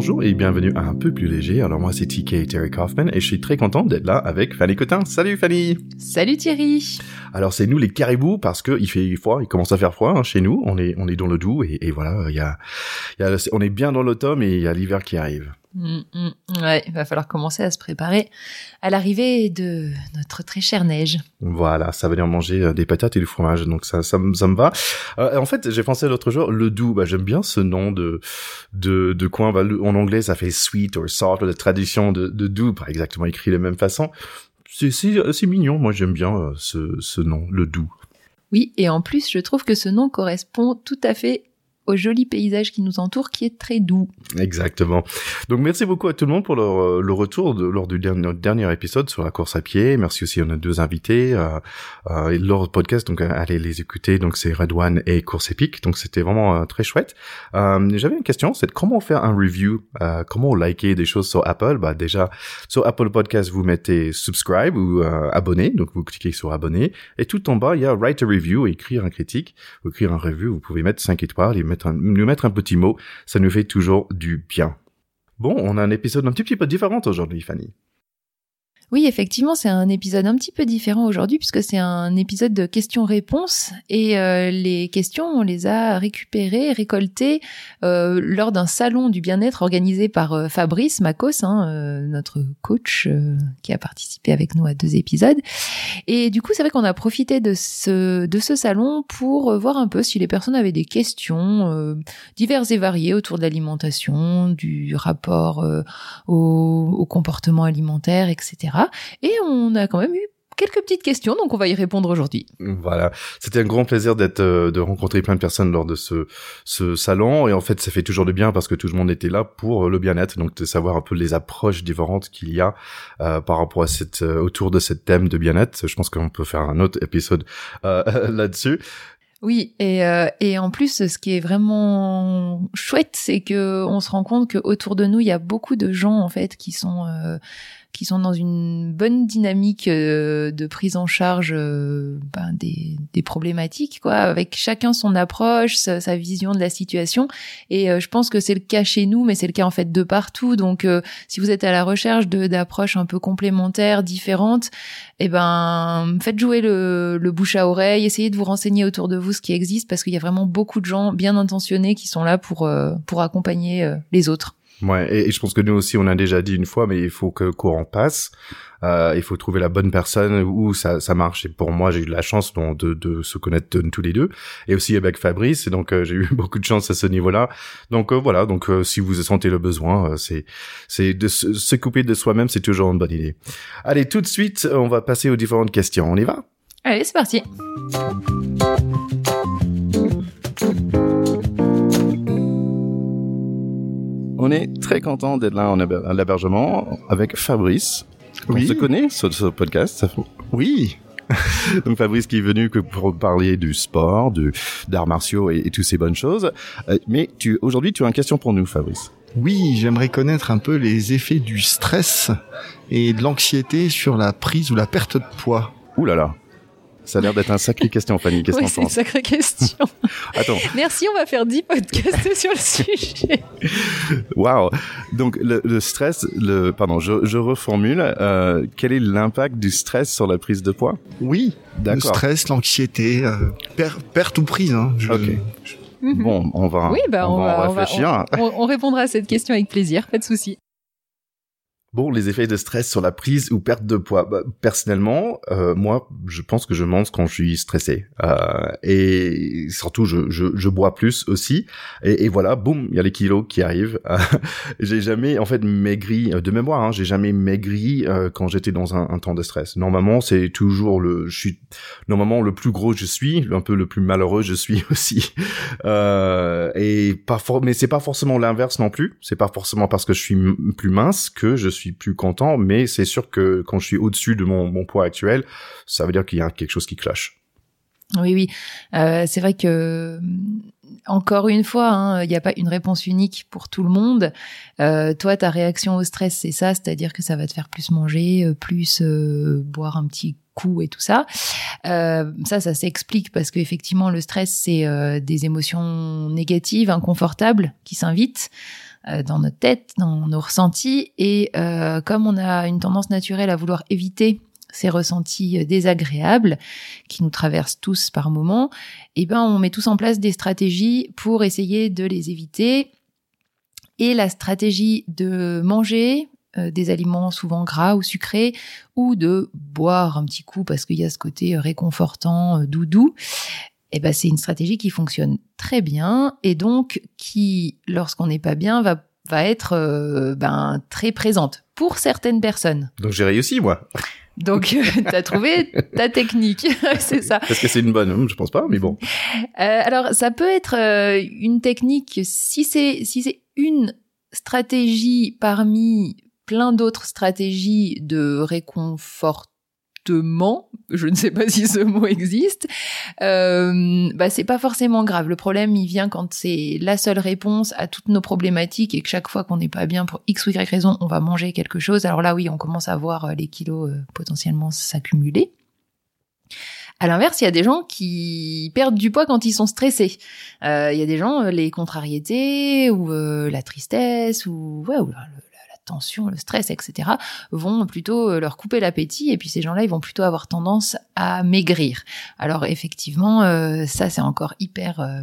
Bonjour et bienvenue à Un peu plus léger. Alors moi c'est TK Terry Kaufman et je suis très content d'être là avec Fanny Cotin. Salut Fanny Salut Thierry Alors c'est nous les caribous parce que il fait froid, il commence à faire froid hein, chez nous. On est on est dans le doux et, et voilà, il y a, il y a on est bien dans l'automne et il y a l'hiver qui arrive. Mm, mm, ouais, il va falloir commencer à se préparer à l'arrivée de notre très chère neige. Voilà, ça va dire manger euh, des patates et du fromage, donc ça, ça, ça me va. Euh, en fait, j'ai pensé l'autre jour, le doux, bah, j'aime bien ce nom de de, de coin. Bah, en anglais, ça fait sweet or salt, la tradition de, de doux, pas exactement écrit de la même façon. C'est mignon, moi j'aime bien euh, ce, ce nom, le doux. Oui, et en plus, je trouve que ce nom correspond tout à fait au joli paysage qui nous entoure, qui est très doux. Exactement. Donc merci beaucoup à tout le monde pour le, le retour de, lors du dernier, dernier, épisode sur la course à pied. Merci aussi à nos deux invités euh, euh, et leur podcast. Donc allez les écouter. Donc c'est Redouane et Course Épique. Donc c'était vraiment euh, très chouette. Euh, J'avais une question, c'est comment faire un review, euh, comment liker des choses sur Apple? Bah déjà sur Apple Podcast vous mettez subscribe ou euh, abonner. Donc vous cliquez sur abonner et tout en bas il y a write a review, écrire un critique, écrire un review. Vous pouvez mettre 5 étoiles et mettre nous mettre un petit mot, ça nous fait toujours du bien. Bon, on a un épisode un petit peu différent aujourd'hui, Fanny. Oui, effectivement, c'est un épisode un petit peu différent aujourd'hui puisque c'est un épisode de questions-réponses et euh, les questions, on les a récupérées, récoltées euh, lors d'un salon du bien-être organisé par euh, Fabrice Macos, hein, notre coach qui a participé avec nous à deux épisodes. Et du coup, c'est vrai qu'on a profité de ce salon pour voir un peu si les personnes avaient des questions diverses et variées autour de l'alimentation, du rapport au comportement alimentaire, etc. Et on a quand même eu quelques petites questions, donc on va y répondre aujourd'hui. Voilà, c'était un grand plaisir d'être, euh, de rencontrer plein de personnes lors de ce, ce salon, et en fait, ça fait toujours du bien parce que tout le monde était là pour le bien-être, donc de savoir un peu les approches différentes qu'il y a euh, par rapport à cette, euh, autour de cette thème de bien-être. Je pense qu'on peut faire un autre épisode là-dessus. Oui, et, et en plus, ce qui est vraiment chouette, c'est que on se rend compte que autour de nous, il y a beaucoup de gens en fait qui sont qui sont dans une bonne dynamique euh, de prise en charge euh, ben, des, des, problématiques, quoi, avec chacun son approche, sa, sa vision de la situation. Et euh, je pense que c'est le cas chez nous, mais c'est le cas en fait de partout. Donc, si vous êtes à la recherche d'approches un peu complémentaires, différentes, eh ben, faites jouer le, le bouche à oreille, essayez de vous renseigner autour de vous ce qui existe, parce qu'il y a vraiment beaucoup de gens bien intentionnés qui sont là pour pour accompagner les autres. Ouais, et, je pense que nous aussi, on a déjà dit une fois, mais il faut que le courant passe. Euh, il faut trouver la bonne personne où ça, ça marche. Et pour moi, j'ai eu la chance de, de, se connaître tous les deux, et aussi avec Fabrice. Et donc, euh, j'ai eu beaucoup de chance à ce niveau-là. Donc euh, voilà. Donc, euh, si vous sentez le besoin, c'est c'est de se, se couper de soi-même, c'est toujours une bonne idée. Allez, tout de suite, on va passer aux différentes questions. On y va? Allez, c'est parti. On est très content d'être là en à l'hébergement avec Fabrice. Oui. On se connaît sur ce podcast. Ça Oui. Donc Fabrice qui est venu que pour parler du sport, du d'arts martiaux et, et toutes ces bonnes choses. Euh, mais tu aujourd'hui tu as une question pour nous, Fabrice. Oui, j'aimerais connaître un peu les effets du stress et de l'anxiété sur la prise ou la perte de poids. Ouh là là. Ça a l'air d'être un sacré question, Fanny. Qu'est-ce oui, c'est une sacrée question. Attends. Merci, on va faire 10 podcasts sur le sujet. Waouh. Donc, le, le, stress, le, pardon, je, je reformule. Euh, quel est l'impact du stress sur la prise de poids? Oui. Le stress, l'anxiété, euh, per, perte ou prise. Hein, je, ok. Bon, on va, oui, bah, on, on va, on réfléchir. On, on, répondra à cette question avec plaisir, pas de souci. Bon, les effets de stress sur la prise ou perte de poids. Bah, personnellement, euh, moi, je pense que je mange quand je suis stressé. Euh, et surtout, je, je, je, bois plus aussi. Et, voilà, boum, il y a les kilos qui arrivent. j'ai jamais, en fait, maigri euh, de mémoire. Hein, j'ai jamais maigri euh, quand j'étais dans un, un, temps de stress. Normalement, c'est toujours le, je suis normalement le plus gros je suis, un peu le plus malheureux je suis aussi. Euh, et pas, mais c'est pas forcément l'inverse non plus. C'est pas forcément parce que je suis plus mince que je suis suis plus content, mais c'est sûr que quand je suis au-dessus de mon, poids actuel, ça veut dire qu'il y a quelque chose qui cloche. Oui, oui. Euh, c'est vrai que encore une fois, hein, il n'y a pas une réponse unique pour tout le monde. Euh, toi, ta réaction au stress, c'est ça, c'est-à-dire que ça va te faire plus manger, euh, plus euh, boire un petit coup et tout ça. Euh, ça, ça s'explique parce qu'effectivement, le stress, c'est euh, des émotions négatives, inconfortables, qui s'invitent dans notre tête, dans nos ressentis. Et comme on a une tendance naturelle à vouloir éviter ces ressentis euh, désagréables qui nous traversent tous par moments, eh ben on met tous en place des stratégies pour essayer de les éviter. Et la stratégie de manger euh, des aliments souvent gras ou sucrés ou de boire un petit coup parce qu'il y a ce côté réconfortant, euh, doudou, eh ben c'est une stratégie qui fonctionne très bien et donc qui, lorsqu'on n'est pas bien, va va être ben très présente pour certaines personnes. Donc j'ai réussi moi. Donc, euh, tu as trouvé ta technique, c'est ça. Est-ce que c'est une bonne? Je pense pas, mais bon. Euh, alors, ça peut être euh, une technique si c'est si c'est une stratégie parmi plein d'autres stratégies de réconfort je ne sais pas si ce mot existe, euh, bah c'est pas forcément grave. Le problème, il vient quand c'est la seule réponse à toutes nos problématiques et que chaque fois qu'on n'est pas bien pour x ou y raison, on va manger quelque chose. Alors là, oui, on commence à voir euh, les kilos euh, potentiellement s'accumuler. À l'inverse, il y a des gens qui perdent du poids quand ils sont stressés. Euh, il y a des gens, les contrariétés ou la tristesse ou, ouais, ou tension, le stress, etc., vont plutôt euh, leur couper l'appétit et puis ces gens-là, ils vont plutôt avoir tendance à maigrir. Alors effectivement, euh, ça c'est encore hyper euh,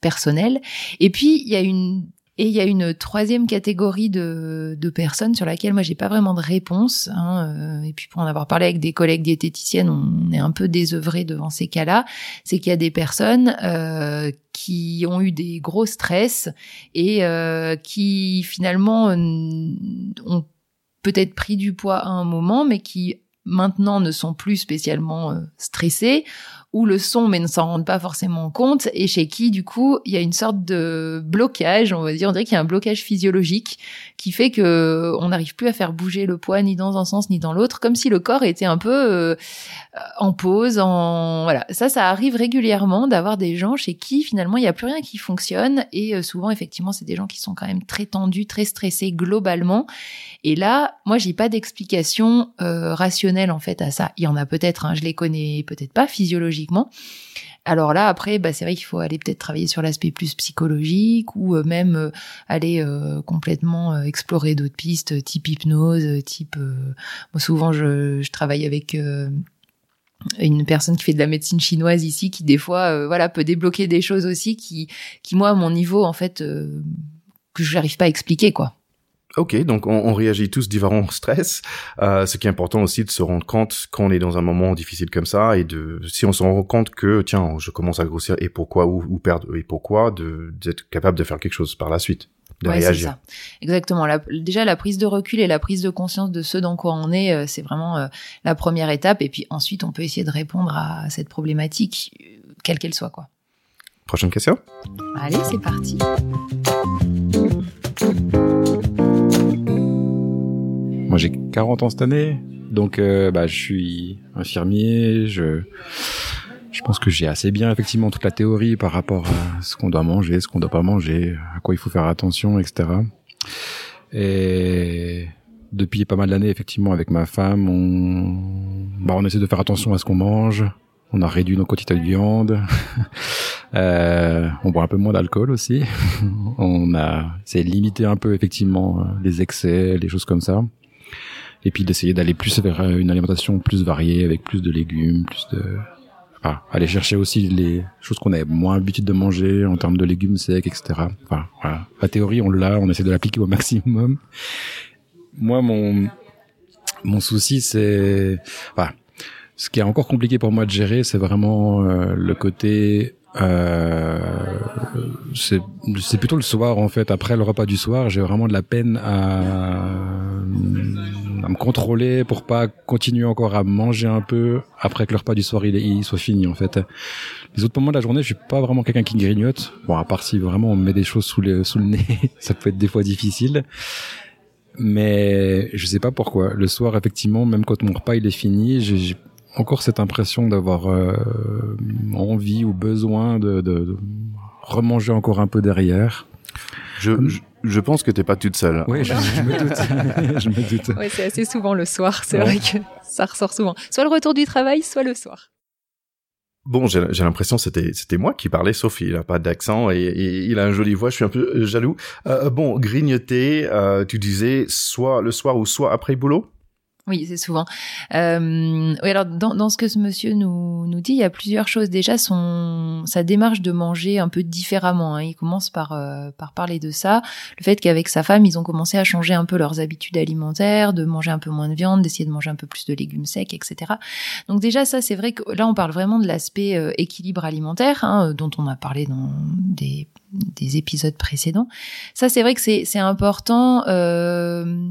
personnel. Et puis il y a une et il y a une troisième catégorie de, de personnes sur laquelle moi j'ai pas vraiment de réponse. Hein, et puis pour en avoir parlé avec des collègues diététiciennes, on est un peu désœuvré devant ces cas-là. C'est qu'il y a des personnes euh, qui ont eu des gros stress et euh, qui finalement ont peut-être pris du poids à un moment, mais qui maintenant ne sont plus spécialement euh, stressés ou le sont mais ne s'en rendent pas forcément compte. Et chez qui du coup il y a une sorte de blocage on va dire. On dirait qu'il y a un blocage physiologique qui fait que on n'arrive plus à faire bouger le poids ni dans un sens ni dans l'autre. Comme si le corps était un peu euh, en pause en voilà. Ça ça arrive régulièrement d'avoir des gens chez qui finalement il n'y a plus rien qui fonctionne. Et euh, souvent effectivement c'est des gens qui sont quand même très tendus très stressés globalement. Et là moi j'ai pas d'explication euh, rationnelle en fait à ça. Il y en a peut-être hein, je les connais peut-être pas physiologiquement alors là, après, bah, c'est vrai qu'il faut aller peut-être travailler sur l'aspect plus psychologique ou euh, même euh, aller euh, complètement explorer d'autres pistes, type hypnose, type. moi, souvent, je, travaille avec une personne qui fait de la médecine chinoise ici, qui des fois, voilà, peut débloquer des choses aussi qui, qui moi, à mon niveau, en fait, que je n'arrive pas à expliquer, quoi. Ok, donc on, on, réagit tous différents au stress. Euh, ce qui est important aussi de se rendre compte qu'on est dans un moment difficile comme ça et de si on se rend compte que tiens je commence à grossir et pourquoi ou, ou perdre et pourquoi de d'être capable de faire quelque chose par la suite de réagir. Ça. Exactement. La, déjà la prise de recul et la prise de conscience de ce dans quoi on est, euh, c'est vraiment euh, la première étape et puis ensuite on peut essayer de répondre à cette problématique quelle qu'elle soit quoi. Prochaine question? Allez, c'est parti. Moi, j'ai 40 ans cette année, donc euh, bah, je suis infirmier. Je, je pense que j'ai assez bien effectivement toute la théorie par rapport à ce qu'on doit manger, ce qu'on doit pas manger, à quoi il faut faire attention, etc. Et depuis pas mal d'années, effectivement, avec ma femme, on, bah, on essaie de faire attention à ce qu'on mange. On a réduit nos quantités de viande. euh, on boit un peu moins d'alcool aussi. on a, c'est limiter un peu effectivement les excès, les choses comme ça et puis d'essayer d'aller plus vers euh, une alimentation plus variée avec plus de légumes, plus de aller chercher aussi les choses qu'on a moins l'habitude de manger en termes de légumes secs, etc. Enfin, voilà. La théorie, on l'a, on essaie de l'appliquer au maximum. Moi, mon mon souci, c'est, enfin, ce qui est encore compliqué pour moi de gérer, c'est vraiment euh, le côté euh, c'est plutôt le soir en fait. Après le repas du soir, j'ai vraiment de la peine à me contrôler pour pas continuer encore à manger un peu après que le repas du soir il, il soit fini en fait. Les autres moments de la journée, je suis pas vraiment quelqu'un qui grignote. Bon, à part si vraiment on met des choses sous le sous le nez, ça peut être des fois difficile. Mais je sais pas pourquoi. Le soir, effectivement, même quand mon repas il est fini, j'ai encore cette impression d'avoir euh, envie ou besoin de, de, de, remanger encore un peu derrière. Je, je, je, pense que t'es pas toute seule. Oui, je, je me doute. je me doute. Ouais, c'est assez souvent le soir. C'est ouais. vrai que ça ressort souvent. Soit le retour du travail, soit le soir. Bon, j'ai l'impression c'était c'était moi qui parlais, sauf il a pas d'accent et, et, il a une jolie voix. Je suis un peu jaloux. Euh, bon, grignoter, euh, tu disais soit le soir ou soit après le boulot? Oui, c'est souvent. Euh, oui, alors dans, dans, ce que ce monsieur nous, nous dit, il y a plusieurs choses. Déjà, son sa démarche de manger un peu différemment. Hein. Il commence par euh, par parler de ça, le fait qu'avec sa femme, ils ont commencé à changer un peu leurs habitudes alimentaires, de manger un peu moins de viande, d'essayer de manger un peu plus de légumes secs, etc. Donc déjà, ça, c'est vrai que là, on parle vraiment de l'aspect euh, équilibre alimentaire, hein, dont on a parlé dans des des épisodes précédents. Ça, c'est vrai que c'est important. Euh,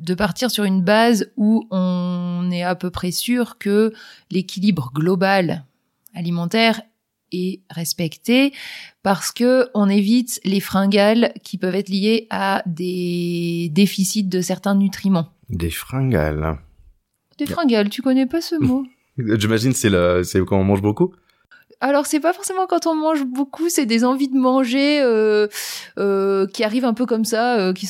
de partir sur une base où on est à peu près sûr que l'équilibre global alimentaire est respecté parce que on évite les fringales qui peuvent être liées à des déficits de certains nutriments. Des fringales. Des fringales, tu connais pas ce mot? J'imagine c'est le c'est quand on mange beaucoup. Alors c'est pas forcément quand on mange beaucoup, c'est des envies de manger euh, euh, qui arrivent un peu comme ça, euh, qui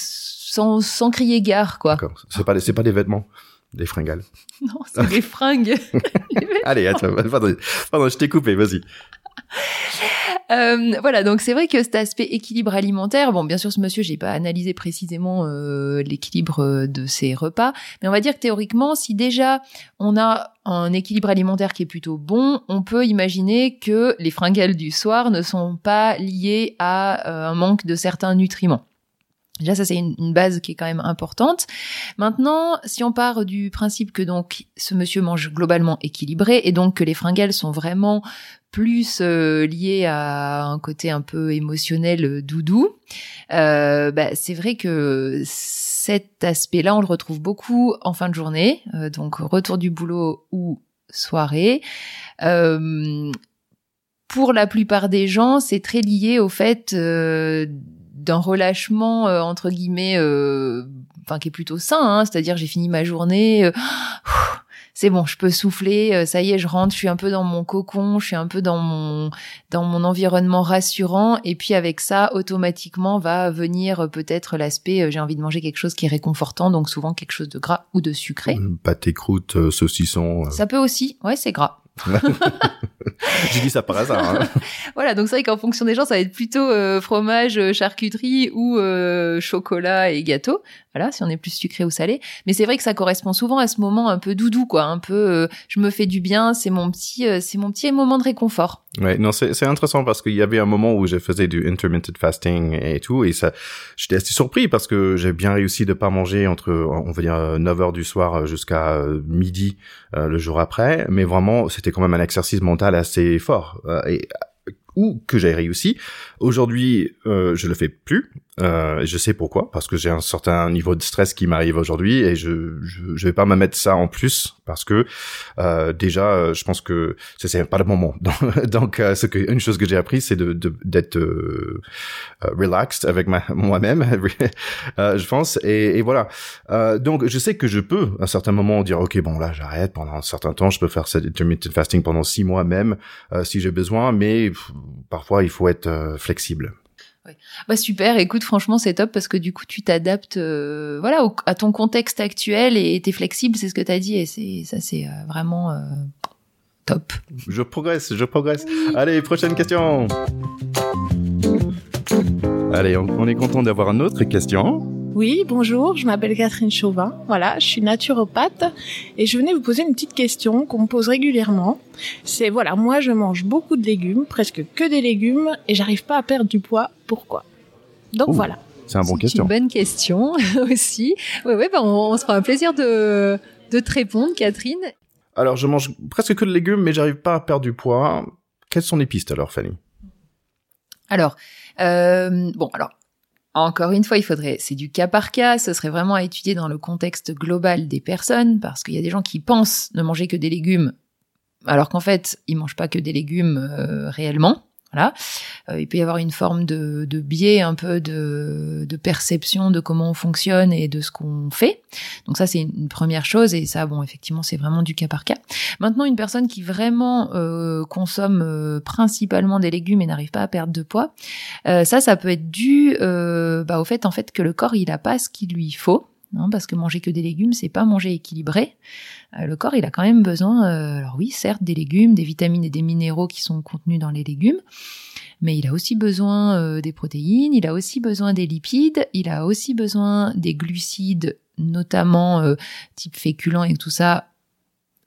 sans, sans crier gare, quoi. C'est pas, c'est pas des vêtements, des fringales. Non, c'est des fringues. Allez, attends, pardon, pardon, je t'ai coupé, vas-y. Euh, voilà, donc c'est vrai que cet aspect équilibre alimentaire, bon, bien sûr, ce monsieur, j'ai pas analysé précisément euh, l'équilibre de ses repas, mais on va dire que théoriquement, si déjà on a un équilibre alimentaire qui est plutôt bon, on peut imaginer que les fringales du soir ne sont pas liées à euh, un manque de certains nutriments. Déjà, ça c'est une, base qui est quand même importante. Maintenant, si on part du principe que donc ce monsieur mange globalement équilibré et donc que les fringales sont vraiment plus euh, liées à un côté un peu émotionnel euh, doudou, euh, bah, c'est vrai que cet aspect-là, on le retrouve beaucoup en fin de journée, donc retour du boulot ou soirée. Pour la plupart des gens, c'est très lié au fait d'un relâchement euh, entre guillemets euh, enfin qui est plutôt sain hein, c'est-à-dire j'ai fini ma journée euh, c'est bon, je peux souffler, ça y est, je rentre, je suis un peu dans mon cocon, je suis un peu dans mon dans mon environnement rassurant et puis avec ça automatiquement va venir peut-être l'aspect j'ai envie de manger quelque chose qui est réconfortant donc souvent quelque chose de gras ou de sucré. Pâté croûte, saucisson. Ça peut aussi. Ouais, c'est gras. J'ai dit ça par hasard. Hein. voilà, donc c'est vrai qu'en fonction des gens, ça va être plutôt euh, fromage, charcuterie ou euh, chocolat et gâteau. Voilà, si on est plus sucré ou salé. Mais c'est vrai que ça correspond souvent à ce moment un peu doudou, quoi, un peu euh, je me fais du bien, c'est mon petit, euh, c'est mon petit moment de réconfort. Ouais, non, c'est intéressant parce qu'il y avait un moment où je faisais du intermittent fasting et tout, et ça, j'étais assez surpris parce que j'ai bien réussi de pas manger entre, on va dire, 9 heures du soir jusqu'à midi le jour après, mais vraiment, c'était quand même un exercice mental assez fort. et ou que j'ai réussi. Aujourd'hui, euh, je le fais plus. Euh, je sais pourquoi, parce que j'ai un certain niveau de stress qui m'arrive aujourd'hui et je, je, je vais pas me mettre ça en plus parce que euh, déjà, je pense que c'est pas le moment. Donc, euh, une chose que j'ai appris, c'est de d'être euh, relaxed avec moi-même, je pense. Et, et voilà. donc, je sais que je peux à un certain moment dire, ok, bon là, j'arrête pendant un certain temps. Je peux faire cette intermittent fasting pendant six mois même si j'ai besoin, mais parfois il faut être flexible. Ouais. Bah super, écoute, franchement c'est top parce que du coup tu t'adaptes euh, voilà au, à ton contexte actuel et t'es flexible, c'est ce que t'as dit et c'est ça c'est euh, vraiment euh, top. Je progresse, je progresse. Oui. Allez, prochaine question. Allez, on, on est content d'avoir une autre question. Oui, bonjour, je m'appelle Catherine Chauvin. Voilà, je suis naturopathe et je venais vous poser une petite question qu'on me pose régulièrement. C'est voilà, moi je mange beaucoup de légumes, presque que des légumes et j'arrive pas à perdre du poids. Pourquoi? Donc Ouh, voilà. C'est un bon question. une bonne question aussi. Oui, oui, bah on, on se fera un plaisir de, de te répondre, Catherine. Alors, je mange presque que de légumes, mais j'arrive pas à perdre du poids. Quelles sont les pistes alors, Fanny? Alors, euh, bon, alors encore une fois, il faudrait, c'est du cas par cas, ce serait vraiment à étudier dans le contexte global des personnes, parce qu'il y a des gens qui pensent ne manger que des légumes, alors qu'en fait, ils mangent pas que des légumes euh, réellement. Voilà. Euh, il peut y avoir une forme de, de biais, un peu de, de, perception de comment on fonctionne et de ce qu'on fait. Donc ça, c'est une première chose. Et ça, bon, effectivement, c'est vraiment du cas par cas. Maintenant, une personne qui vraiment euh, consomme euh, principalement des légumes et n'arrive pas à perdre de poids, euh, ça, ça peut être dû bah, au fait, en fait, que le corps, il a pas ce qu'il lui faut. Hein, parce que manger que des légumes, c'est pas manger équilibré. Euh, le corps, il a quand même besoin, euh, alors oui, certes, des légumes, des vitamines et des minéraux qui sont contenus dans les légumes, mais il a aussi besoin euh, des protéines, il a aussi besoin des lipides, il a aussi besoin des glucides, notamment type féculents et tout ça,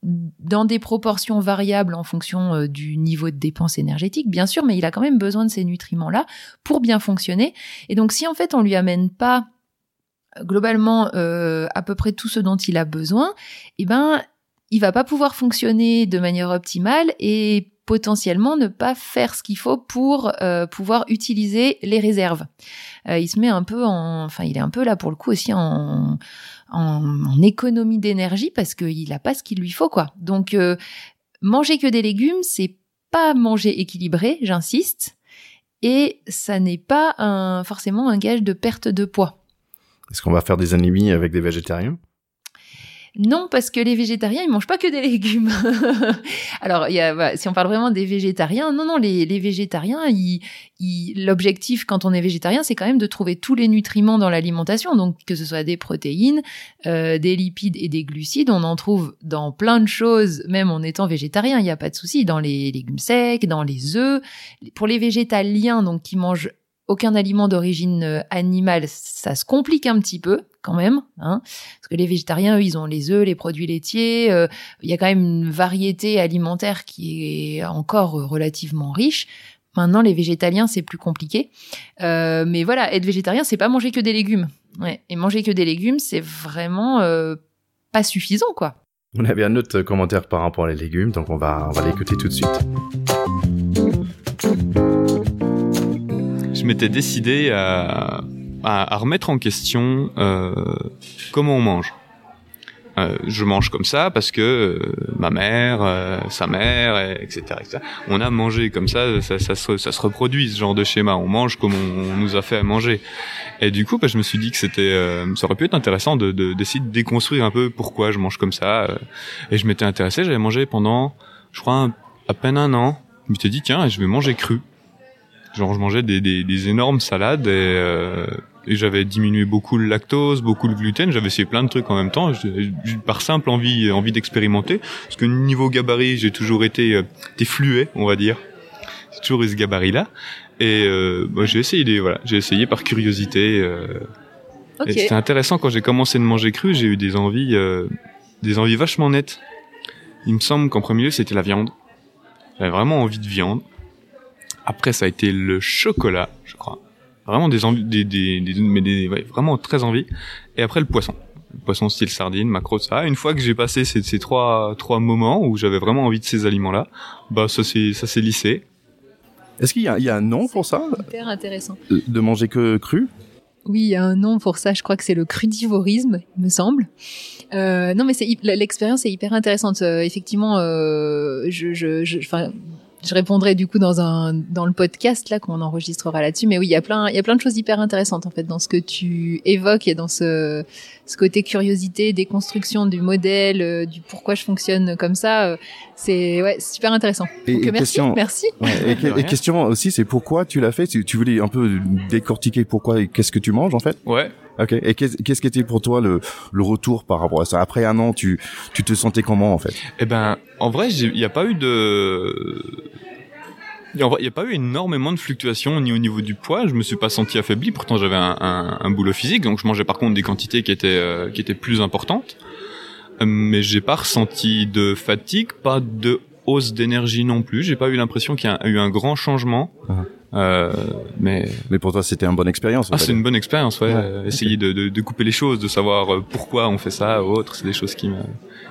dans des proportions variables en fonction du niveau de dépense énergétique, bien sûr, mais il a quand même besoin de ces nutriments-là pour bien fonctionner. Et donc, si en fait on lui amène pas globalement euh, à peu près tout ce dont il a besoin, eh ben il va pas pouvoir fonctionner de manière optimale et potentiellement ne pas faire ce qu'il faut pour euh, pouvoir utiliser les réserves. Euh, il se met un peu en, enfin il est un peu là pour le coup aussi en, en, économie d'énergie parce qu'il a pas ce qu'il lui faut quoi. Donc manger que des légumes, c'est pas manger équilibré, j'insiste, et ça n'est pas un, forcément un gage de perte de poids. Est-ce qu'on va faire des ennemis avec des végétariens? Non, parce que les végétariens, ils mangent pas que des légumes. Alors, y a, si on parle vraiment des végétariens, non, non, les, végétariens, l'objectif quand on est végétarien, c'est quand même de trouver tous les nutriments dans l'alimentation. Donc, que ce soit des protéines, euh, des lipides et des glucides, on en trouve dans plein de choses, même en étant végétarien. Il n'y a pas de souci. Dans les légumes secs, dans les œufs. Pour les végétaliens, donc qui mangent aucun aliment d'origine euh, animale, ça se complique un petit peu quand même, hein, parce que les végétariens, eux, ils ont les œufs, les produits laitiers, euh, il y a quand même une variété alimentaire qui est encore relativement riche. Maintenant, les végétaliens, c'est plus compliqué. Euh, mais voilà, être végétarien, c'est pas manger que des légumes. Et manger que des légumes, c'est vraiment pas suffisant, quoi. On avait un autre commentaire par rapport aux légumes, donc on va, on va l'écouter tout de suite. Je m'étais décidé à, à, remettre en question euh, comment on mange. Euh, je mange comme ça parce que euh, ma mère, sa mère, etc., On a mangé comme ça, ça, se, reproduit ce genre de schéma. On mange comme on, nous a fait à manger. Et du coup, bah, je me suis dit que c'était, ça aurait pu être intéressant de d'essayer de, déconstruire un peu pourquoi je mange comme ça. et je m'étais intéressé. J'avais mangé pendant, je crois, à peine un an. Je m'étais dit tiens, je vais manger cru. Genre je mangeais des, des, des énormes salades et, euh, et j'avais diminué beaucoup le lactose, beaucoup le gluten. J'avais essayé plein de trucs en même temps, par simple envie envie d'expérimenter. Parce que niveau gabarit, j'ai toujours été euh, fluet, on va dire. J'ai toujours eu ce gabarit-là. Et euh, bah, j'ai essayé, voilà, j'ai essayé par curiosité. Euh, okay. c'était intéressant quand j'ai commencé de manger cru. J'ai eu des envies, euh, des envies vachement nettes. Il me semble qu'en premier lieu, c'était la viande. J'avais vraiment envie de viande. Après, ça a été le chocolat, je crois. Vraiment des envies, des, des, des, mais des ouais, vraiment très envie. Et après, le poisson. Le poisson style sardine, macro, ça. Une fois que j'ai passé ces, ces trois, trois moments où j'avais vraiment envie de ces aliments-là, bah, ça s'est, ça s'est lissé. Est-ce qu'il y a, il y a un nom pour ça? Hyper intéressant. De manger que cru? Oui, il y a un nom pour ça. Je crois que c'est le crudivorisme, il me semble. Euh, non, mais c'est l'expérience est hyper intéressante. Euh, effectivement, euh, je, je, je, je répondrai du coup dans un dans le podcast là qu'on enregistrera là-dessus. Mais oui, il y a plein il y a plein de choses hyper intéressantes en fait dans ce que tu évoques et dans ce ce côté curiosité, déconstruction du modèle, euh, du pourquoi je fonctionne comme ça. Euh, c'est ouais super intéressant. Et, Donc, merci, question, merci. et, question aussi, c'est pourquoi tu l'as fait? Tu, tu voulais un peu décortiquer pourquoi et qu'est-ce que tu manges en fait? Ouais. Ok. Et qu'est-ce qui était pour toi le, le retour par rapport à ça? Après un an, tu, tu te sentais comment en fait? Eh ben, en vrai, il n'y a pas eu de il n'y a pas eu énormément de fluctuations ni au niveau du poids. Je me suis pas senti affaibli. Pourtant, j'avais un, boulot physique, donc je mangeais par contre des quantités qui étaient euh, qui étaient plus importantes. Euh, mais j'ai pas ressenti de fatigue, pas de hausse d'énergie non plus. J'ai pas eu l'impression qu'il y a eu un grand changement. Uh-huh. Euh, mais mais pour toi c'était une bonne expérience. Ah c'est une bonne expérience ouais. Essayer de, de, de, couper les choses, de savoir euh, pourquoi on fait ça ou autre, c'est des choses qui me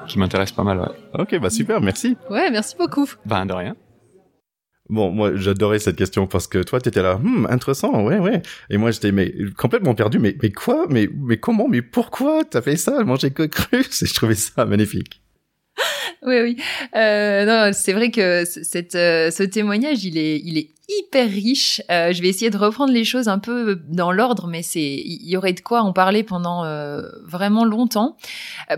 qui m'intéressent pas mal. Ouais. Ok bah super merci. Ouais merci beaucoup. Ben de rien. Bon, moi, j'adorais cette question parce que toi, t'étais là, hmm, intéressant, ouais, ouais. Et moi, j'étais mais complètement perdu. Mais, mais quoi Mais, mais comment Mais pourquoi t'as fait ça? Manger que cru Je trouvais ça magnifique. Oui, oui. Euh, non, c'est vrai que euh, ce témoignage, il est, il est hyper riche. Euh, je vais essayer de reprendre les choses un peu dans l'ordre, mais c'est, il y aurait de quoi en parler pendant euh, vraiment longtemps.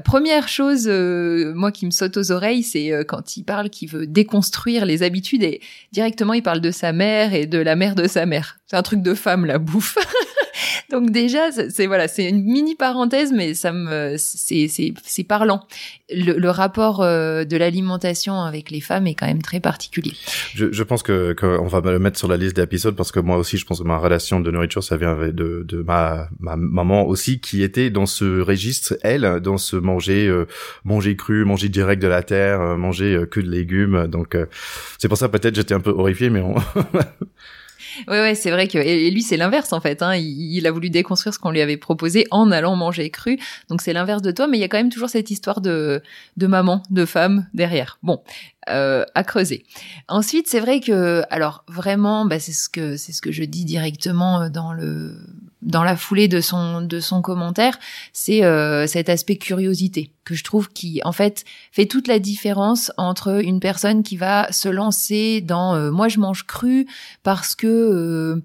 Première chose, moi qui me saute aux oreilles, c'est quand il parle qu'il veut déconstruire les habitudes et directement il parle de sa mère et de la mère de sa mère. C'est un truc de femme, la bouffe. Donc déjà, c'est voilà, c'est une mini parenthèse, mais ça me, c'est c'est parlant. Le, le rapport de l'alimentation avec les femmes est quand même très particulier. Je, je pense que qu'on va le mettre sur la liste d'épisodes parce que moi aussi, je pense que ma relation de nourriture, ça vient de, de ma, ma maman aussi qui était dans ce registre, elle, dans ce manger, euh, manger cru, manger direct de la terre, euh, manger euh, que de légumes. Donc c'est pour ça peut-être j'étais un peu horrifié, mais on... Ouais, ouais, c'est vrai que et lui c'est l'inverse en fait. Hein. Il, a voulu déconstruire ce qu'on lui avait proposé en allant manger cru. Donc c'est l'inverse de toi, mais il y a quand même toujours cette histoire de de maman, de femme derrière. Bon, euh, à creuser. Ensuite, c'est vrai que, alors vraiment, bah, c'est ce que c'est ce que je dis directement euh, dans le dans la foulée de son de son commentaire, c'est euh, cet aspect curiosité que je trouve qui en fait fait toute la différence entre une personne qui va se lancer dans euh, moi je mange cru parce que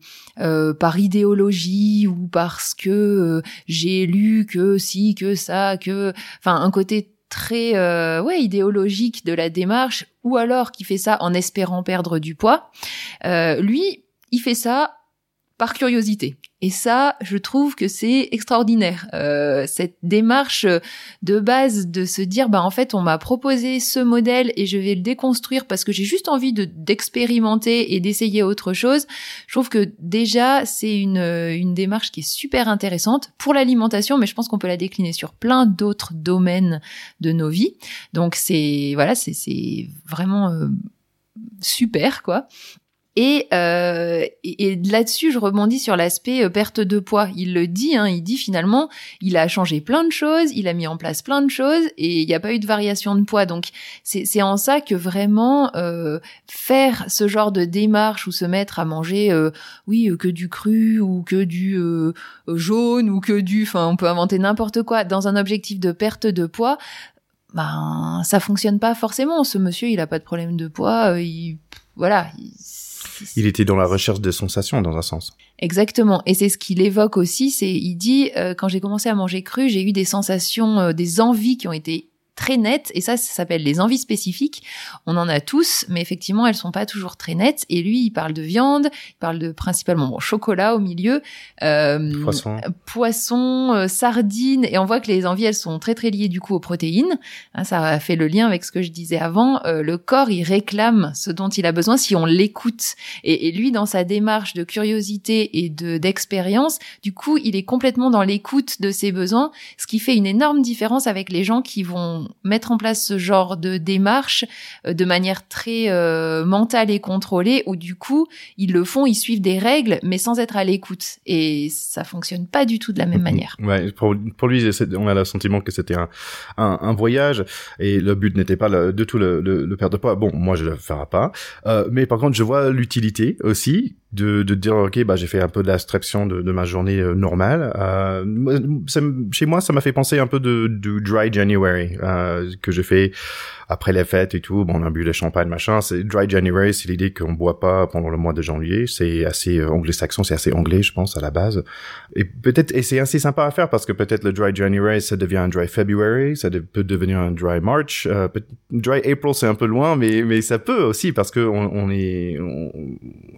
par idéologie ou parce que j'ai lu que si que ça que enfin un côté très euh, ouais idéologique de la démarche ou alors qui fait ça en espérant perdre du poids. Euh, lui il fait ça par curiosité. Et ça, je trouve que c'est extraordinaire. Euh, cette démarche de base de se dire, bah en fait, on m'a proposé ce modèle et je vais le déconstruire parce que j'ai juste envie de d'expérimenter et d'essayer autre chose. Je trouve que déjà c'est une une démarche qui est super intéressante pour l'alimentation, mais je pense qu'on peut la décliner sur plein d'autres domaines de nos vies. Donc c'est voilà, c'est vraiment euh, super quoi. Et, euh, et, là-dessus, je rebondis sur l'aspect euh, perte de poids. Il le dit, hein, il dit finalement, il a changé plein de choses, il a mis en place plein de choses et il n'y a pas eu de variation de poids. Donc c'est en ça que vraiment euh, faire ce genre de démarche ou se mettre à manger, oui, que du cru ou que du jaune ou que du, enfin, on peut inventer n'importe quoi dans un objectif de perte de poids. Ben, ça fonctionne pas forcément. Ce monsieur, il a pas de problème de poids. Il, voilà. Il, il était dans la recherche des sensations dans un sens. Exactement. Et c'est ce qu'il évoque aussi. C'est, il dit, euh, quand j'ai commencé à manger cru, j'ai eu des sensations, euh, des envies qui ont été très nettes et ça, ça s'appelle les envies spécifiques. On en a tous, mais effectivement, elles sont pas toujours très nettes. Et lui, il parle de viande, il parle de principalement bon, chocolat au milieu, euh, poisson, poisson euh, sardines, et on voit que les envies, elles sont très très liées du coup aux protéines. Hein, ça a fait le lien avec ce que je disais avant. Euh, le corps, il réclame ce dont il a besoin si on l'écoute. Et, et, lui, dans sa démarche de curiosité et de d'expérience, du coup, il est complètement dans l'écoute de ses besoins, ce qui fait une énorme différence avec les gens qui vont mettre en place ce genre de démarche euh, de manière très euh, mentale et contrôlée, où du coup, ils le font, ils suivent des règles, mais sans être à l'écoute. Et ça fonctionne pas du tout de la même manière. Ouais, pour, pour lui, on a le sentiment que c'était un, un, un, voyage, et le but n'était pas le, de tout le, le, le perdre de poids. Bon, moi, je le ferai pas. Euh, mais par contre, je vois l'utilité aussi de, de dire ok bah j'ai fait un peu de l'abstraction de, de ma journée euh, normale euh, chez moi ça m'a fait penser un peu de, de dry January euh, que j'ai fait après les fêtes et tout, bon, on a bu les champagnes, machin. C'est dry January, c'est l'idée qu'on boit pas pendant le mois de janvier. C'est assez euh, anglo-saxon, c'est assez anglais, je pense, à la base. Et peut-être, et c'est assez sympa à faire parce que peut-être le dry January, ça devient un dry February, ça peut devenir un dry March. Euh, dry April, c'est un peu loin, mais mais ça peut aussi parce que on, on est, on,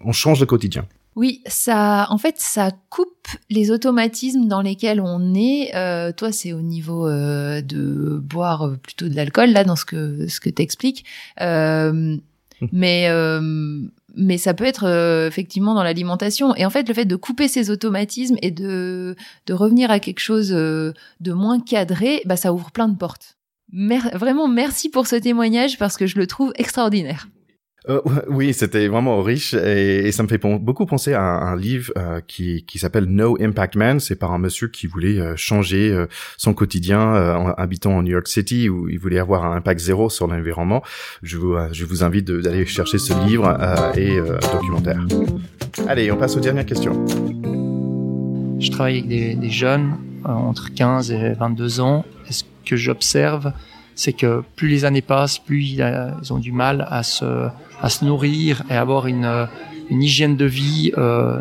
on change le quotidien. Oui, ça, en fait, ça coupe les automatismes dans lesquels on est. Euh, toi, c'est au niveau euh, de boire plutôt de l'alcool là, dans ce que ce que t'expliques. Euh, mais mais ça peut être effectivement dans l'alimentation. Et en fait, le fait de couper ces automatismes et de de revenir à quelque chose de moins cadré, bah ça ouvre plein de portes. vraiment, merci pour ce témoignage parce que je le trouve extraordinaire. Euh, oui, c'était vraiment riche et, ça me fait beaucoup penser à un, livre euh, qui, qui s'appelle No Impact Man. C'est par un monsieur qui voulait euh, changer son quotidien en habitant en New York City où il voulait avoir un impact zéro sur l'environnement. Je vous, je vous invite d'aller chercher ce livre et documentaire. Allez, on passe aux dernières questions. Je travaille avec des, jeunes entre 15 et 22 ans. Est-ce que j'observe c'est que plus les années passent, plus ils ont du mal à se, à se nourrir et avoir une, une hygiène de vie euh,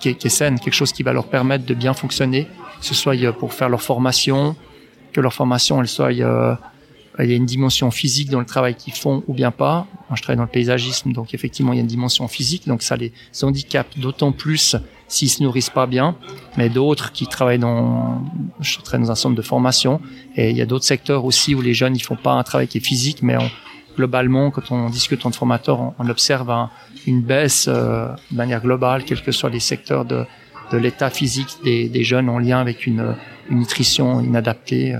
qui, est, qui est saine, quelque chose qui va leur permettre de bien fonctionner, que ce soit pour faire leur formation, que leur formation elle soit euh, il y a une dimension physique dans le travail qu'ils font ou bien pas. Moi, je travaille dans le paysagisme, donc effectivement, il y a une dimension physique, donc ça les handicape d'autant plus s'ils se nourrissent pas bien. Mais d'autres qui travaillent dans, je travaille dans un centre de formation, et il y a d'autres secteurs aussi où les jeunes ils font pas un travail qui est physique, mais globalement, quand on discute entre formateurs, on, observe une baisse euh, de manière globale, quels que soient les secteurs de, l'état physique des, jeunes en lien avec une, nutrition inadaptée. Euh,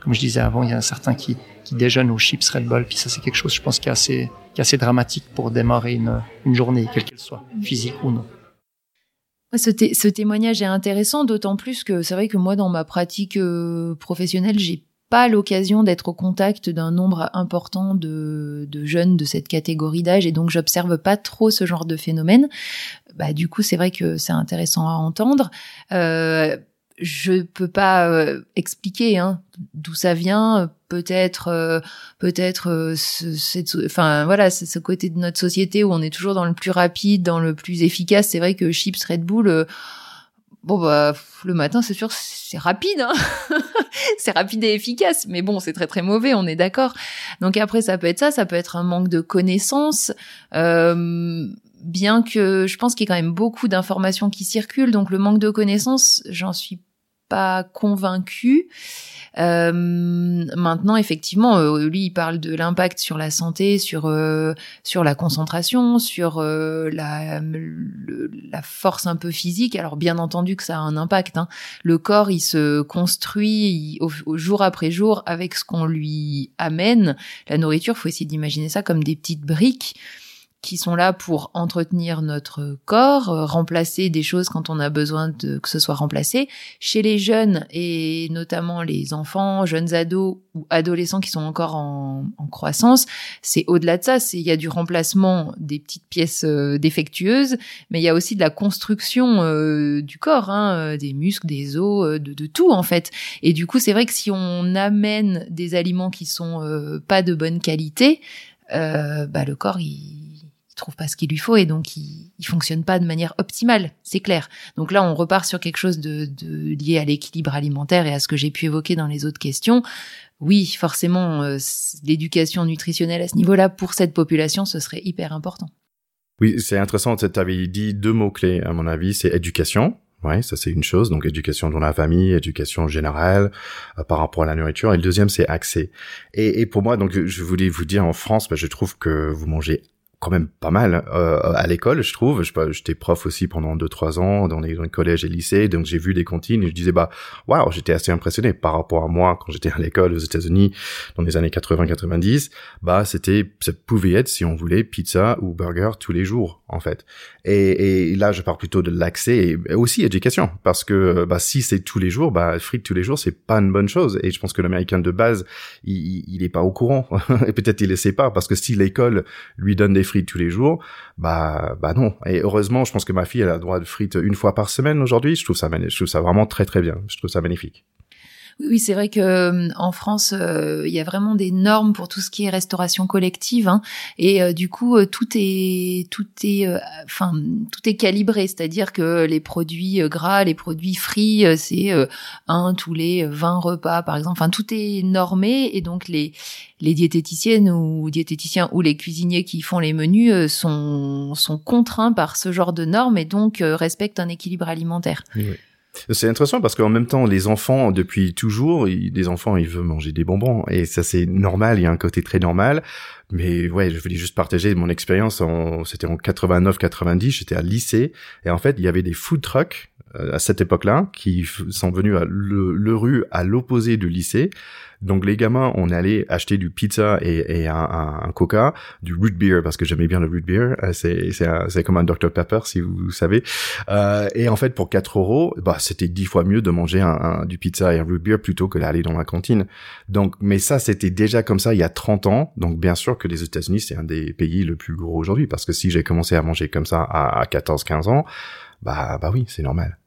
comme je disais avant, il y en a certains qui, qui déjeunent aux chips Red Bull, puis ça c'est quelque chose, je pense, qui est assez, dramatique pour démarrer une, journée, quelle qu'elle soit, physique ou non. Ce, ce, témoignage est intéressant, d'autant plus que c'est vrai que moi, dans ma pratique euh, professionnelle, j'ai pas l'occasion d'être au contact d'un nombre important de, de, jeunes de cette catégorie d'âge et donc j'observe pas trop ce genre de phénomène. Bah, du coup, c'est vrai que c'est intéressant à entendre. Euh, je peux pas euh, expliquer hein, d'où ça vient. Peut-être, euh, peut-être, euh, enfin voilà, c'est ce côté de notre société où on est toujours dans le plus rapide, dans le plus efficace. C'est vrai que chips Red Bull, bon bah le matin, c'est sûr, c'est rapide, hein c'est rapide et efficace. Mais bon, c'est très très mauvais, on est d'accord. Donc après, ça peut être ça, ça peut être un manque de connaissances bien que je pense qu'il y a quand même beaucoup d'informations qui circulent, donc le manque de connaissances, j'en suis pas convaincue. Euh, maintenant, effectivement, euh, lui, il parle de l'impact sur la santé, sur euh, sur la concentration, sur euh, la la force un peu physique. Alors, bien entendu que ça a un impact. Hein. Le corps, il se construit au, jour après jour avec ce qu'on lui amène. La nourriture, faut essayer d'imaginer ça comme des petites briques qui sont là pour entretenir notre corps, euh, remplacer des choses quand on a besoin de que ce soit remplacé. Chez les jeunes et notamment les enfants, jeunes ados ou adolescents qui sont encore en, croissance, c'est au-delà de ça. C'est il y a du remplacement des petites pièces euh, défectueuses, mais il y a aussi de la construction euh, du corps, hein, des muscles, des os, de, de, tout en fait. Et du coup, c'est vrai que si on amène des aliments qui sont pas de bonne qualité, bah le corps il trouve pas ce qu'il lui faut et donc il, fonctionne pas de manière optimale, c'est clair. Donc là, on repart sur quelque chose de, lié à l'équilibre alimentaire et à ce que j'ai pu évoquer dans les autres questions. Oui, forcément, euh, l'éducation nutritionnelle à ce niveau-là pour cette population, ce serait hyper important. Oui, c'est intéressant. Tu avais dit deux mots clés à mon avis, c'est éducation. Ouais, ça c'est une chose. Donc éducation dans la famille, éducation générale euh, par rapport à la nourriture. Et le deuxième c'est accès. Et, et, pour moi, donc je voulais vous dire en France, bah, je trouve que vous mangez quand même pas mal euh, à l'école, je trouve. J'étais prof aussi pendant deux trois ans dans les, dans les collèges et lycées, donc j'ai vu des cantines et je disais bah waouh, j'étais assez impressionné par rapport à moi quand j'étais à l'école aux États-Unis dans les années 80-90. Bah c'était ça pouvait être si on voulait pizza ou burger tous les jours en fait. Et, et là je parle plutôt de l'accès et aussi éducation parce que bah si c'est tous les jours, bah frites tous les jours c'est pas une bonne chose et je pense que l'américain de base il, il est pas au courant et peut-être il le sait pas parce que si l'école lui donne des frites tous les jours, bah bah non. Et heureusement, je pense que ma fille elle a le droit de frites une fois par semaine aujourd'hui. Je trouve ça je trouve ça vraiment très très bien. Je trouve ça magnifique. Oui, c'est vrai que euh, en France, euh, il y a vraiment des normes pour tout ce qui est restauration collective, hein, et euh, du coup, tout est tout est enfin tout est calibré, c'est-à-dire que les produits gras, les produits frits, c'est un tous les 20 repas, par exemple. Enfin, tout est normé, et donc les les diététiciennes ou diététiciens ou les cuisiniers qui font les menus sont sont contraints par ce genre de normes et donc respectent un équilibre alimentaire. Oui. C'est intéressant parce qu'en même temps, les enfants, depuis toujours, les enfants, ils veulent manger des bonbons. Et ça, c'est normal, il y a un côté très normal. Mais ouais, je voulais juste partager mon expérience. C'était en 89-90, j'étais à lycée. Et en fait, il y avait des food trucks euh, à cette époque-là qui sont venus à le, le rue à l'opposé du lycée donc les gamins, on allait acheter du pizza et, un, coca, du root beer parce que j'aimais bien le root beer. Euh, c'est c'est comme un Dr Pepper si vous savez. Euh, et en fait pour 4 euros, bah c'était dix fois mieux de manger un, du pizza et un root beer plutôt que d'aller dans la cantine. Donc mais ça c'était déjà comme ça il y a 30 ans. Donc bien sûr que les États-Unis c'est un des pays le plus gros aujourd'hui parce que si j'ai commencé à manger comme ça à, à 14-15 ans, bah bah oui c'est normal.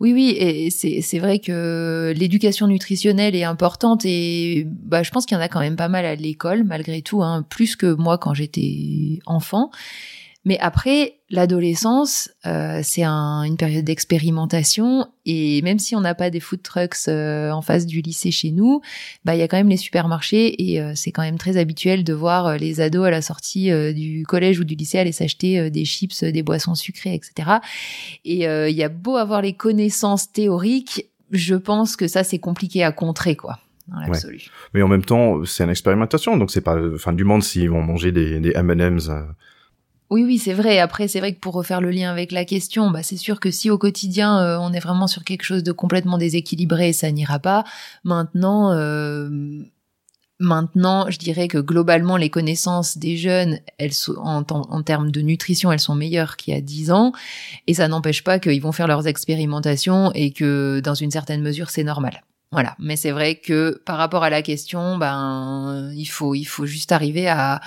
Oui, oui, et c'est vrai que l'éducation nutritionnelle est importante et bah je pense qu'il y en a quand même pas mal à l'école malgré tout, hein, plus que moi quand j'étais enfant. Mais après, l'adolescence, euh, c'est un, une période d'expérimentation et même si on n'a pas des food trucks euh, en face du lycée chez nous, bah il y a quand même les supermarchés et euh, c'est quand même très habituel de voir euh, les ados à la sortie du collège ou du lycée aller s'acheter des chips, des boissons sucrées, etc. Et il y a beau avoir les connaissances théoriques, je pense que ça c'est compliqué à contrer quoi. Dans l'absolu. Mais en même temps, c'est une expérimentation, donc c'est pas fin du monde s'ils vont manger des, des M&M's oui, oui, c'est vrai. Après, c'est vrai que pour refaire le lien avec la question, bah, c'est sûr que si au quotidien euh, on est vraiment sur quelque chose de complètement déséquilibré, ça n'ira pas. Maintenant, euh, maintenant, je dirais que globalement, les connaissances des jeunes, elles sont, en, termes de nutrition, elles sont meilleures qu'il y a dix ans, et ça n'empêche pas qu'ils vont faire leurs expérimentations et que dans une certaine mesure, c'est normal. Voilà, mais c'est vrai que par rapport à la question, ben il faut il faut juste arriver à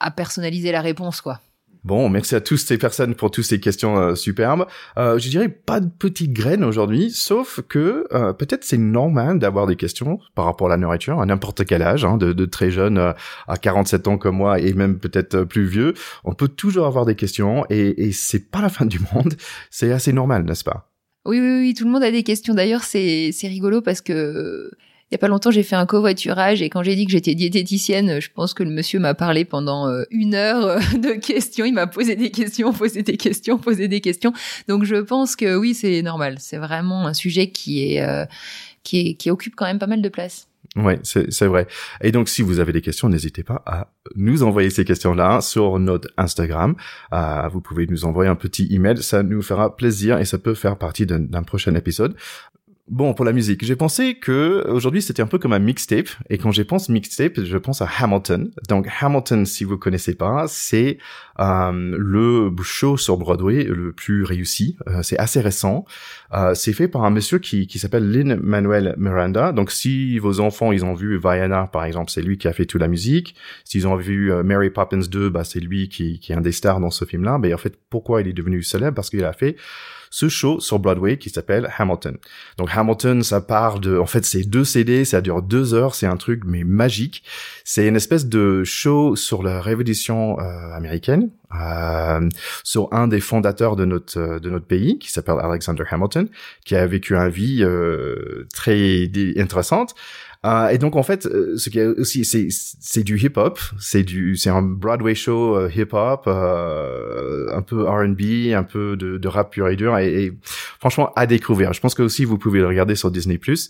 à personnaliser la réponse, quoi. Bon, merci à tous ces personnes pour toutes ces questions euh, superbes. Euh, je dirais pas de petites graines aujourd'hui, sauf que euh, peut-être c'est normal d'avoir des questions par rapport à la nourriture à n'importe quel âge, hein, de, de, très jeune euh, à 47 ans comme moi et même peut-être plus vieux. On peut toujours avoir des questions et, et c'est pas la fin du monde. C'est assez normal, n'est-ce pas? Oui, oui, oui, tout le monde a des questions. D'ailleurs, c'est c'est rigolo parce que il y a pas longtemps, j'ai fait un covoiturage et quand j'ai dit que j'étais diététicienne, je pense que le monsieur m'a parlé pendant euh, une heure euh, de questions. Il m'a posé des questions, posé des questions, posé des questions. Donc je pense que oui, c'est normal. C'est vraiment un sujet qui est, euh, qui est qui occupe quand même pas mal de place. Oui, c'est vrai. Et donc, si vous avez des questions, n'hésitez pas à nous envoyer ces questions-là sur notre Instagram. vous pouvez nous envoyer un petit email, ça nous fera plaisir et ça peut faire partie d'un prochain épisode. Bon, pour la musique, j'ai pensé que aujourd'hui c'était un peu comme un mixtape, et quand j'ai pense mixtape, je pense à Hamilton. Donc Hamilton, si vous connaissez pas, c'est euh, le show sur Broadway le plus réussi. Euh, c'est assez récent. Euh, c'est fait par un monsieur qui, qui s'appelle Lin Manuel Miranda. Donc si vos enfants ils ont vu Vaiana par exemple, c'est lui qui a fait toute la musique. S'ils ont vu Mary Poppins 2, bah c'est lui qui, qui est un des stars dans ce film-là. Mais en fait, pourquoi il est devenu célèbre? Parce qu'il a fait ce show sur Broadway qui s'appelle Hamilton. Donc Hamilton, ça part de, en fait, c'est deux CD, ça dure deux heures, c'est un truc mais magique. C'est une espèce de show sur la révolution euh, américaine, euh, sur un des fondateurs de notre euh, de notre pays qui s'appelle Alexander Hamilton, qui a vécu une vie euh, très intéressante. Euh, et donc en fait, euh, ce qui est aussi, c'est c'est du hip hop, c'est du c'est un Broadway show euh, hip hop, un peu R&B, un peu de, de, rap pur et dur, et, franchement à découvrir. Je pense que aussi vous pouvez le regarder sur Disney Plus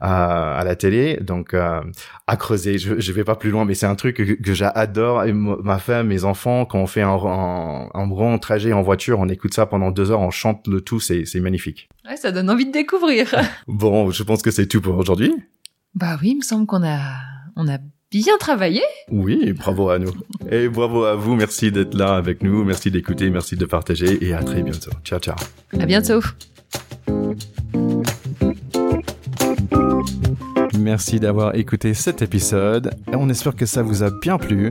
à la télé, donc à creuser. Je, je vais pas plus loin, mais c'est un truc que, que j'adore. Et ma femme, mes enfants, quand on fait un, un, un grand trajet en voiture, on écoute ça pendant deux heures, on chante le tout, c'est c'est magnifique. Ouais, ça donne envie de découvrir. bon, je pense que c'est tout pour aujourd'hui. Bah oui, il me semble qu'on a, on a bien travaillé. Oui, bravo à nous. Et bravo à vous. Merci d'être là avec nous. Merci d'écouter. Merci de partager. Et à très bientôt. Ciao, ciao. À bientôt. Merci d'avoir écouté cet épisode. On espère que ça vous a bien plu.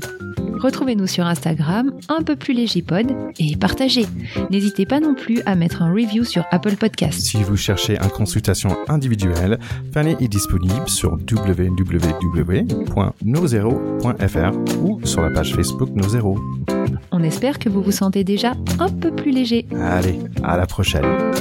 Retrouvez-nous sur Instagram, un peu plus léger pod, et partagez. N'hésitez pas non plus à mettre un review sur Apple Podcast. Si vous cherchez une consultation individuelle, Fanny est disponible sur www.nozero.fr ou sur la page Facebook Nozero. On espère que vous vous sentez déjà un peu plus léger. Allez, à la prochaine.